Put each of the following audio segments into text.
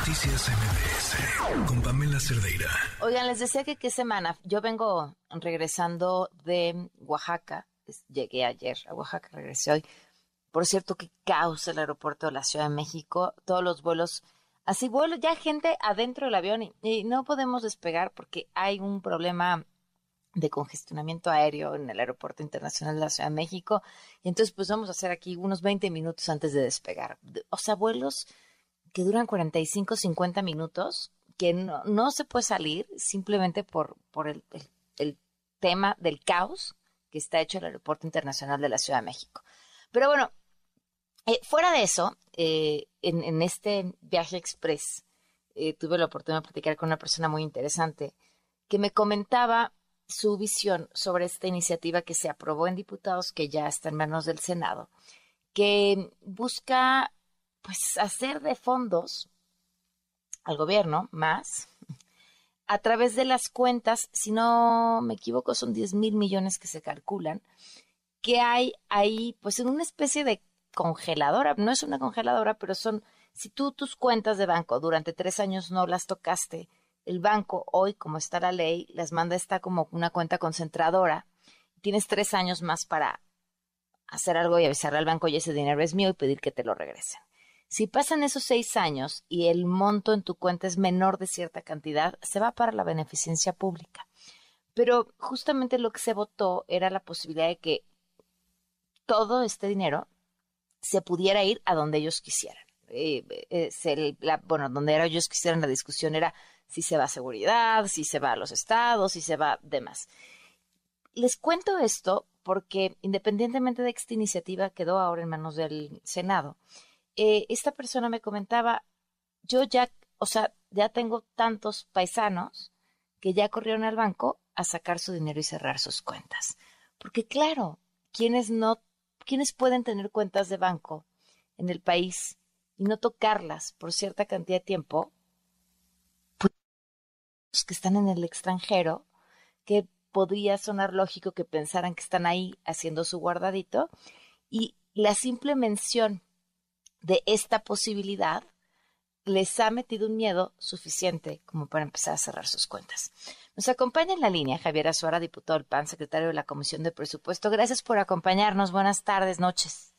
Noticias MBS con Pamela Cerdeira. Oigan, les decía que qué semana. Yo vengo regresando de Oaxaca. Llegué ayer a Oaxaca, regresé hoy. Por cierto, qué caos el aeropuerto de la Ciudad de México. Todos los vuelos, así vuelos, ya gente adentro del avión y, y no podemos despegar porque hay un problema de congestionamiento aéreo en el Aeropuerto Internacional de la Ciudad de México. Y entonces, pues vamos a hacer aquí unos 20 minutos antes de despegar. O sea, vuelos que duran 45, 50 minutos, que no, no se puede salir simplemente por, por el, el, tema del caos que está hecho el Aeropuerto Internacional de la Ciudad de México. Pero bueno, eh, fuera de eso, eh, en, en, este viaje express, eh, tuve la oportunidad de platicar con una persona muy interesante que me comentaba su visión sobre esta iniciativa que se aprobó en diputados, que ya está en manos del Senado, que busca pues hacer de fondos al gobierno más a través de las cuentas, si no me equivoco, son 10 mil millones que se calculan, que hay ahí, pues en una especie de congeladora, no es una congeladora, pero son, si tú tus cuentas de banco durante tres años no las tocaste, el banco hoy, como está la ley, las manda está como una cuenta concentradora, tienes tres años más para hacer algo y avisarle al banco, y ese dinero es mío y pedir que te lo regresen. Si pasan esos seis años y el monto en tu cuenta es menor de cierta cantidad, se va para la beneficencia pública. Pero justamente lo que se votó era la posibilidad de que todo este dinero se pudiera ir a donde ellos quisieran. Eh, eh, bueno, donde era ellos quisieran la discusión era si se va a seguridad, si se va a los estados, si se va demás. Les cuento esto porque independientemente de que esta iniciativa quedó ahora en manos del Senado, eh, esta persona me comentaba, yo ya, o sea, ya tengo tantos paisanos que ya corrieron al banco a sacar su dinero y cerrar sus cuentas. Porque claro, quienes no, quienes pueden tener cuentas de banco en el país y no tocarlas por cierta cantidad de tiempo, pues los que están en el extranjero, que podría sonar lógico que pensaran que están ahí haciendo su guardadito, y la simple mención de esta posibilidad les ha metido un miedo suficiente como para empezar a cerrar sus cuentas. Nos acompaña en la línea Javier Azuara, diputado del PAN, secretario de la Comisión de Presupuesto. Gracias por acompañarnos. Buenas tardes, noches.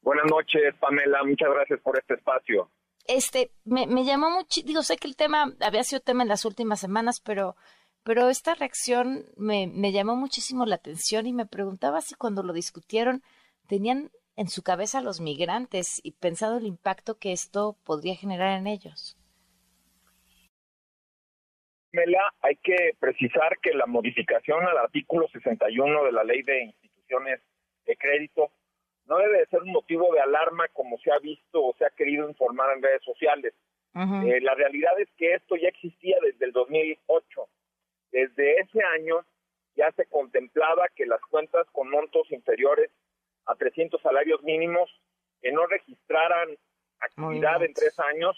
Buenas noches, Pamela. Muchas gracias por este espacio. Este, me, me llamó mucho, digo, sé que el tema había sido tema en las últimas semanas, pero, pero esta reacción me, me llamó muchísimo la atención y me preguntaba si cuando lo discutieron tenían en su cabeza a los migrantes y pensado el impacto que esto podría generar en ellos? Hay que precisar que la modificación al artículo 61 de la Ley de Instituciones de Crédito no debe ser un motivo de alarma como se ha visto o se ha querido informar en redes sociales. Eh, la realidad es que esto ya existía desde el 2008. Desde ese año ya se contemplaba que las cuentas con montos inferiores a 300 salarios mínimos, que no registraran actividad en tres años,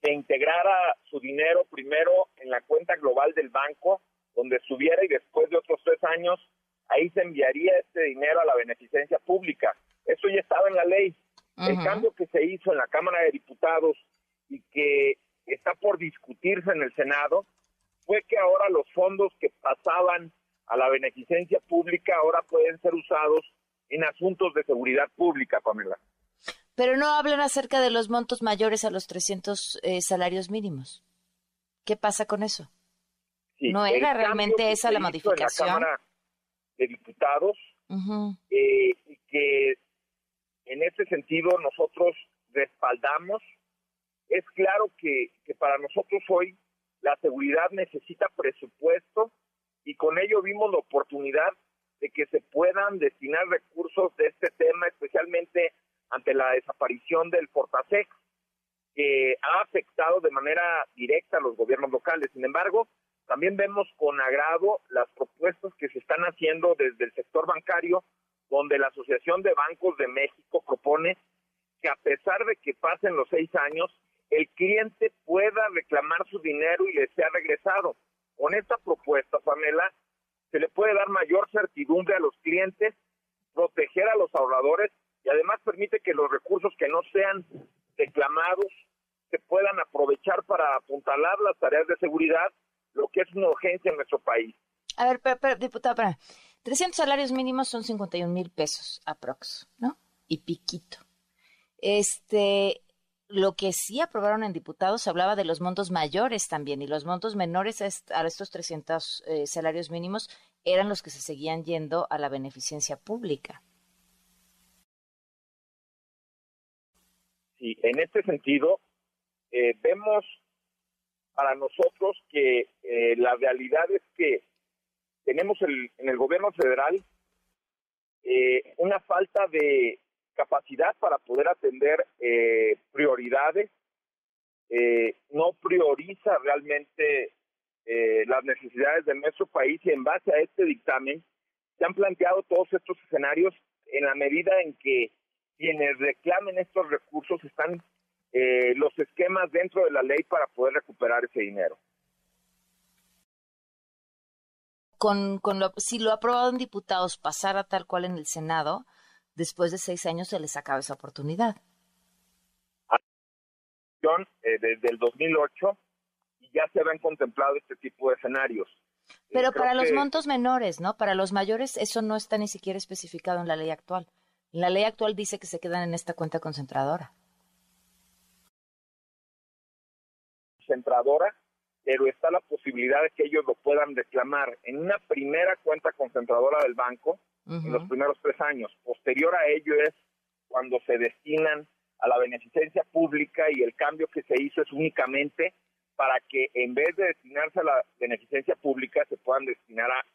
que integrara su dinero primero en la cuenta global del banco, donde subiera y después de otros tres años, ahí se enviaría este dinero a la beneficencia pública. Eso ya estaba en la ley. El cambio que se hizo en la Cámara de Diputados y que está por discutirse en el Senado fue que ahora los fondos que pasaban a la beneficencia pública ahora pueden ser usados en asuntos de seguridad pública, Pamela. Pero no hablan acerca de los montos mayores a los 300 eh, salarios mínimos. ¿Qué pasa con eso? ¿No era realmente esa la modificación? En la Cámara de Diputados, eh, y que en ese sentido nosotros respaldamos. Es claro que, que para nosotros hoy la seguridad necesita presupuesto y con ello vimos la oportunidad de que se puedan destinar recursos de este tema, especialmente ante la desaparición del Fortasec, que ha afectado de manera directa a los gobiernos locales. Sin embargo, también vemos con agrado las propuestas que se están haciendo desde el sector bancario, donde la Asociación de Bancos de México propone que a pesar de que pasen los seis años, el cliente pueda reclamar su dinero y le sea regresado. Con esta propuesta, Pamela, se le puede dar mayor certidumbre a los clientes, proteger a los ahorradores y además permite que los recursos que no sean reclamados se puedan aprovechar para apuntalar las tareas de seguridad, lo que es una urgencia en nuestro país. A ver, pero, diputado, para 300 salarios mínimos son 51 mil pesos aprox, ¿no? Y piquito. Este, lo que sí aprobaron en diputados hablaba de los montos mayores también y los montos menores a estos 300 eh, salarios mínimos eran los que se seguían yendo a la beneficencia pública. Sí, en este sentido, eh, vemos para nosotros que eh, la realidad es que tenemos en el gobierno federal una falta de capacidad para poder atender eh, prioridades, eh, no prioriza realmente eh, las necesidades de nuestro país y en base a este dictamen se han planteado todos estos escenarios en la medida en que quienes reclamen estos recursos están los esquemas dentro de la ley para poder recuperar ese dinero. Con, con lo, si lo aprobado en diputados pasara tal cual en el Senado, después de seis años se les acaba esa oportunidad. Eh, desde el 2008 y ya se habían contemplado este tipo de escenarios. Eh, Pero para los montos menores, ¿no? Para los mayores eso no está ni siquiera especificado en la ley actual. La ley actual dice que se quedan en esta cuenta concentradora. Concentradora, pero está la posibilidad de que ellos lo puedan reclamar en una primera cuenta concentradora del banco en los primeros tres años. Posterior a ello es cuando se destinan a la beneficencia pública y el cambio que se hizo es únicamente para que en vez de destinarse a la beneficencia pública se puedan destinar a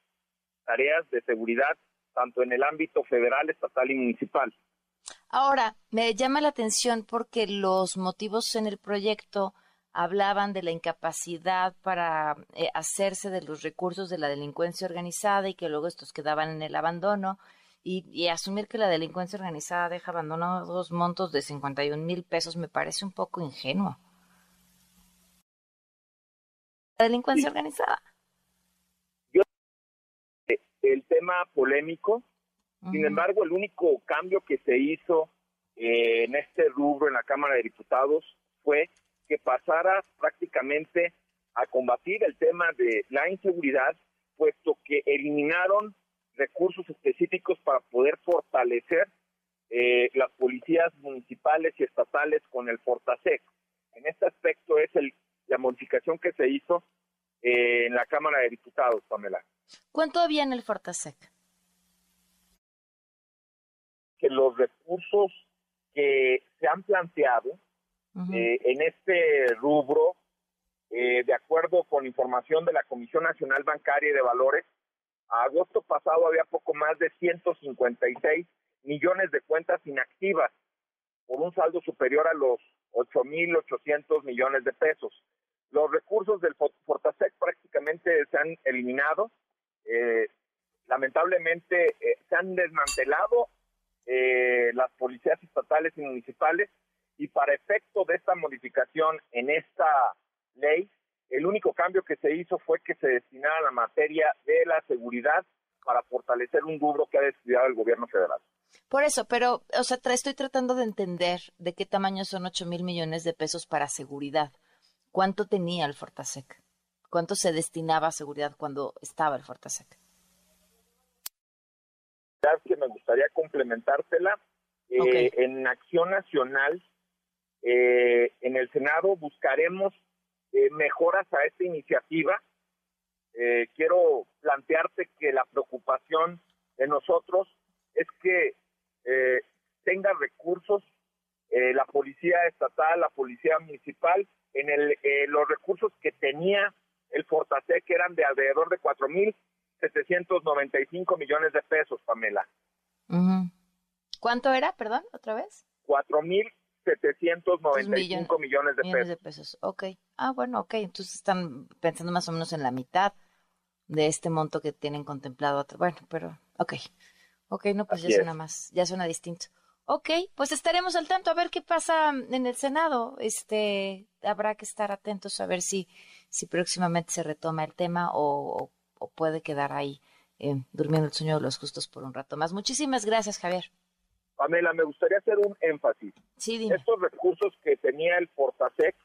tareas de seguridad tanto en el ámbito federal, estatal y municipal. Ahora, me llama la atención porque los motivos en el proyecto hablaban de la incapacidad para eh, hacerse de los recursos de la delincuencia organizada y que luego estos quedaban en el abandono y, asumir que la delincuencia organizada deja abandonados montos de 51 mil pesos me parece un poco ingenuo. La delincuencia organizada. Yo, el tema polémico, sin embargo, el único cambio que se hizo eh, en este rubro en la Cámara de Diputados fue que pasara prácticamente a combatir el tema de la inseguridad, puesto que eliminaron recursos específicos para poder fortalecer eh, las policías municipales y estatales con el Fortasec. En este aspecto es el, la modificación que se hizo eh, en la Cámara de Diputados, Pamela. ¿Cuánto había en el Fortasec? Que los recursos que se han planteado eh, en este rubro, eh, de acuerdo con información de la Comisión Nacional Bancaria y de Valores, a agosto pasado había poco más de 156 millones de cuentas inactivas por un saldo superior a los 8.800 millones de pesos. Los recursos del Fortasec prácticamente se han eliminado. Eh, lamentablemente se han desmantelado las policías estatales y municipales y para efecto de esta modificación en esta ley, el único cambio que se hizo fue que se destinara la materia de la seguridad para fortalecer un rubro que ha descuidado el gobierno federal. Por eso, pero, o sea, estoy tratando de entender de qué tamaño son 8 mil millones de pesos para seguridad. ¿Cuánto tenía el Fortasec? ¿Cuánto se destinaba a seguridad cuando estaba el Fortasec? Que me gustaría complementártela. Eh, en Acción Nacional eh, en el Senado buscaremos eh, mejoras a esta iniciativa. Eh, quiero plantearte que la preocupación de nosotros es que tenga recursos la policía estatal, la policía municipal, en el, los recursos que tenía el Fortasec eran de alrededor de 4.795 millones de pesos, Pamela. ¿Cuánto era, perdón, otra vez? 4.000 795 millones, de, millones de pesos. Ok. Ah, bueno, ok. Entonces están pensando más o menos en la mitad de este monto que tienen contemplado. Bueno, pero, ok. Ok, no, pues ya suena más, ya suena distinto. Ok, pues estaremos al tanto a ver qué pasa en el Senado. Este, habrá que estar atentos a ver si, si próximamente se retoma el tema o, puede quedar ahí eh, durmiendo el sueño de los justos por un rato más. Muchísimas gracias, Javier. Pamela, me gustaría hacer un énfasis. Sí, dime. Estos recursos que tenía el Portasec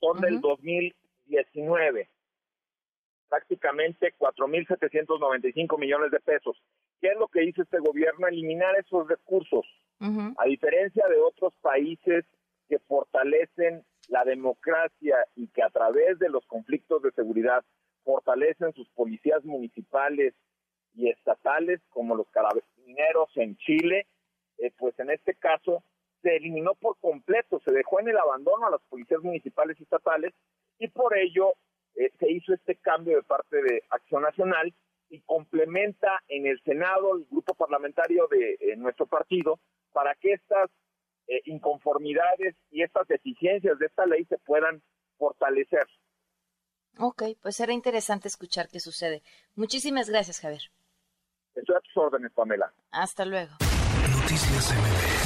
son del 2019, prácticamente 4.795 millones de pesos. ¿Qué es lo que hizo este gobierno? Eliminar esos recursos. A diferencia de otros países que fortalecen la democracia y que a través de los conflictos de seguridad fortalecen sus policías municipales y estatales, como los carabineros en Chile, eh, pues en este caso se eliminó por completo, se dejó en el abandono a las policías municipales y estatales y por ello eh, se hizo este cambio de parte de Acción Nacional y complementa en el Senado el grupo parlamentario de eh, nuestro partido para que estas inconformidades y estas deficiencias de esta ley se puedan fortalecer. Ok, pues será interesante escuchar qué sucede. Muchísimas gracias, Javier. Estoy a tus órdenes, Pamela. Hasta luego. Noticias MBS